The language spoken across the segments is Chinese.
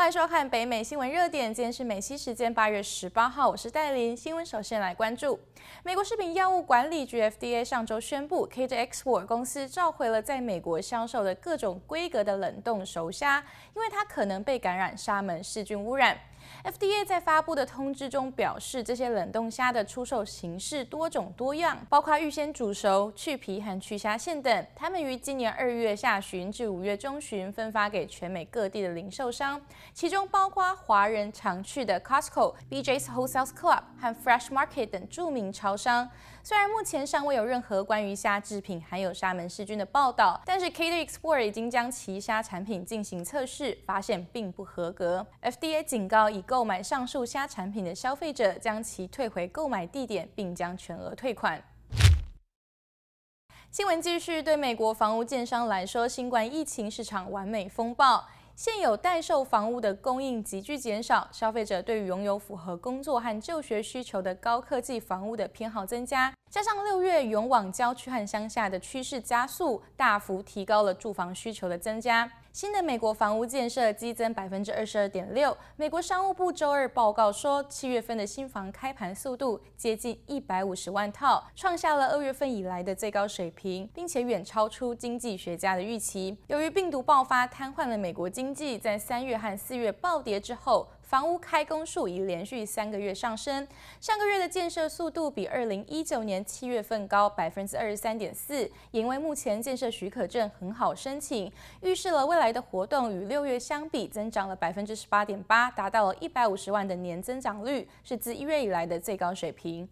欢迎收看北美新闻热点，今天是美西时间八月十八号，我是戴琳。新闻首先来关注，美国食品药物管理局 FDA 上周宣布，Kade Export 公司召回了在美国销售的各种规格的冷冻熟虾，因为它可能被感染沙门氏菌污染。FDA 在发布的通知中表示，这些冷冻虾的出售形式多种多样，包括预先煮熟、去皮和去虾线等。他们于今年二月下旬至五月中旬分发给全美各地的零售商，其中包括华人常去的 Costco、BJ's Wholesale Club 和 Fresh Market 等著名超商。虽然目前尚未有任何关于虾制品含有沙门氏菌的报道，但是 Kade Export 已经将其虾产品进行测试，发现并不合格。FDA 警告已购买上述虾产品的消费者，将其退回购买地点，并将全额退款。新闻继续，对美国房屋建商来说，新冠疫情是场完美风暴。现有待售房屋的供应急剧减少，消费者对于拥有符合工作和就学需求的高科技房屋的偏好增加，加上六月涌往郊区和乡下的趋势加速，大幅提高了住房需求的增加。新的美国房屋建设激增百分之二十二点六。美国商务部周二报告说，七月份的新房开盘速度接近一百五十万套，创下了二月份以来的最高水平，并且远超出经济学家的预期。由于病毒爆发瘫痪了美国经济，在三月和四月暴跌之后。房屋开工数已连续三个月上升，上个月的建设速度比二零一九年七月份高百分之二十三点四，因为目前建设许可证很好申请，预示了未来的活动与六月相比增长了百分之十八点八，达到了一百五十万的年增长率，是自一月以来的最高水平。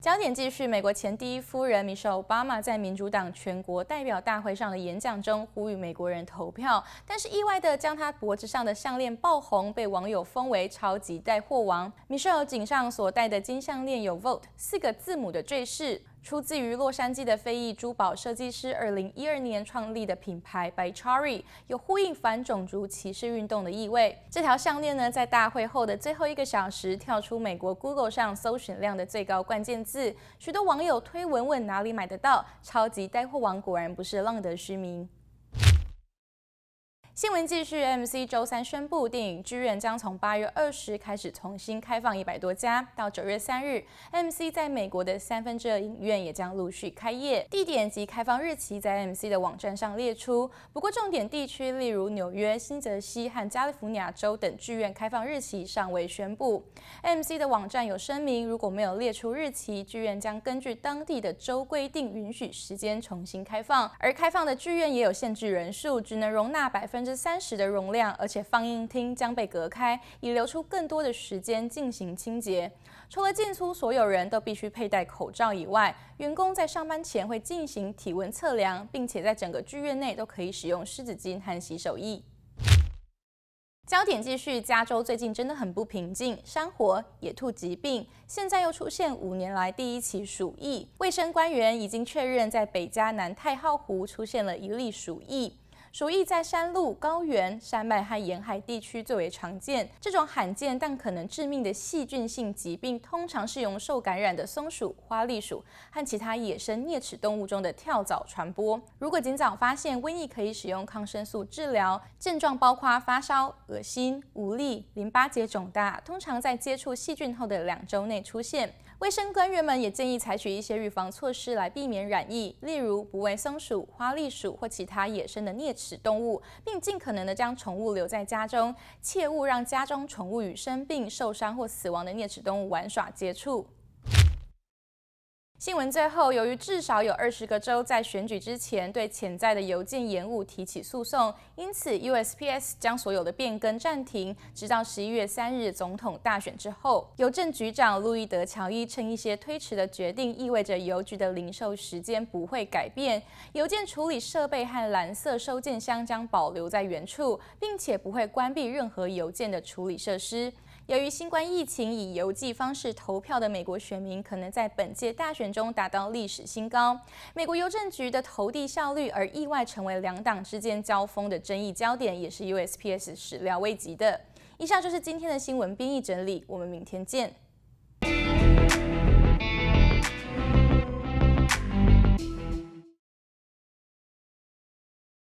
焦点继续，美国前第一夫人 Michelle Obama 在民主党全国代表大会上的演讲中呼吁美国人投票，但是意外地将她脖子上的项链爆红，被网友封为“超级带货王”。Michelle 颈上所戴的金项链有 “Vote” 四个字母的坠饰。出自于洛杉矶的非裔珠宝设计师，二零一二年创立的品牌 By Chari 有呼应反种族歧视运动的意味。这条项链呢，在大会后的最后一个小时跳出美国 Google 上搜寻量的最高关键字，许多网友推文问哪里买得到。超级带货王果然不是浪得虚名。新闻继续，MC 周三宣布，电影剧院将从八月二十开始重新开放一百多家，到九月三日，MC 在美国的三分之二影院也将陆续开业，地点及开放日期在 MC 的网站上列出。不过，重点地区例如纽约、新泽西和加利福尼亚州等剧院开放日期尚未宣布。MC 的网站有声明，如果没有列出日期，剧院将根据当地的州规定允许时间重新开放。而开放的剧院也有限制人数，只能容纳百分之三十的容量，而且放映厅将被隔开，以留出更多的时间进行清洁。除了进出所有人都必须佩戴口罩以外，员工在上班前会进行体温测量，并且在整个剧院内都可以使用湿纸巾和洗手液。焦点继续，加州最近真的很不平静，山火、野兔疾病，现在又出现五年来第一起鼠疫。卫生官员已经确认，在北加南太浩湖出现了一例鼠疫。鼠疫在山路、高原、山脉和沿海地区最为常见。这种罕见但可能致命的细菌性疾病，通常是由受感染的松鼠、花栗鼠和其他野生啮齿动物中的跳蚤传播。如果尽早发现瘟疫，可以使用抗生素治疗。症状包括发烧、恶心、无力、淋巴结肿大，通常在接触细菌后的两周内出现。卫生官员们也建议采取一些预防措施来避免染疫，例如不喂松鼠、花栗鼠或其他野生的啮齿动物，并尽可能的将宠物留在家中，切勿让家中宠物与生病、受伤或死亡的啮齿动物玩耍接触。新闻最后，由于至少有二十个州在选举之前对潜在的邮件延误提起诉讼，因此 USPS 将所有的变更暂停，直到十一月三日总统大选之后。邮政局长路易德乔伊称，一些推迟的决定意味着邮局的零售时间不会改变，邮件处理设备和蓝色收件箱将保留在原处，并且不会关闭任何邮件的处理设施。由于新冠疫情，以邮寄方式投票的美国选民可能在本届大选中达到历史新高。美国邮政局的投递效率而意外成为两党之间交锋的争议焦点，也是 USPS 始料未及的。以上就是今天的新闻编译整理，我们明天见。